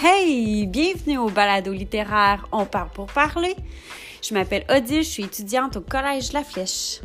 Hey, bienvenue au balado littéraire On parle pour parler. Je m'appelle Odile, je suis étudiante au Collège La Flèche.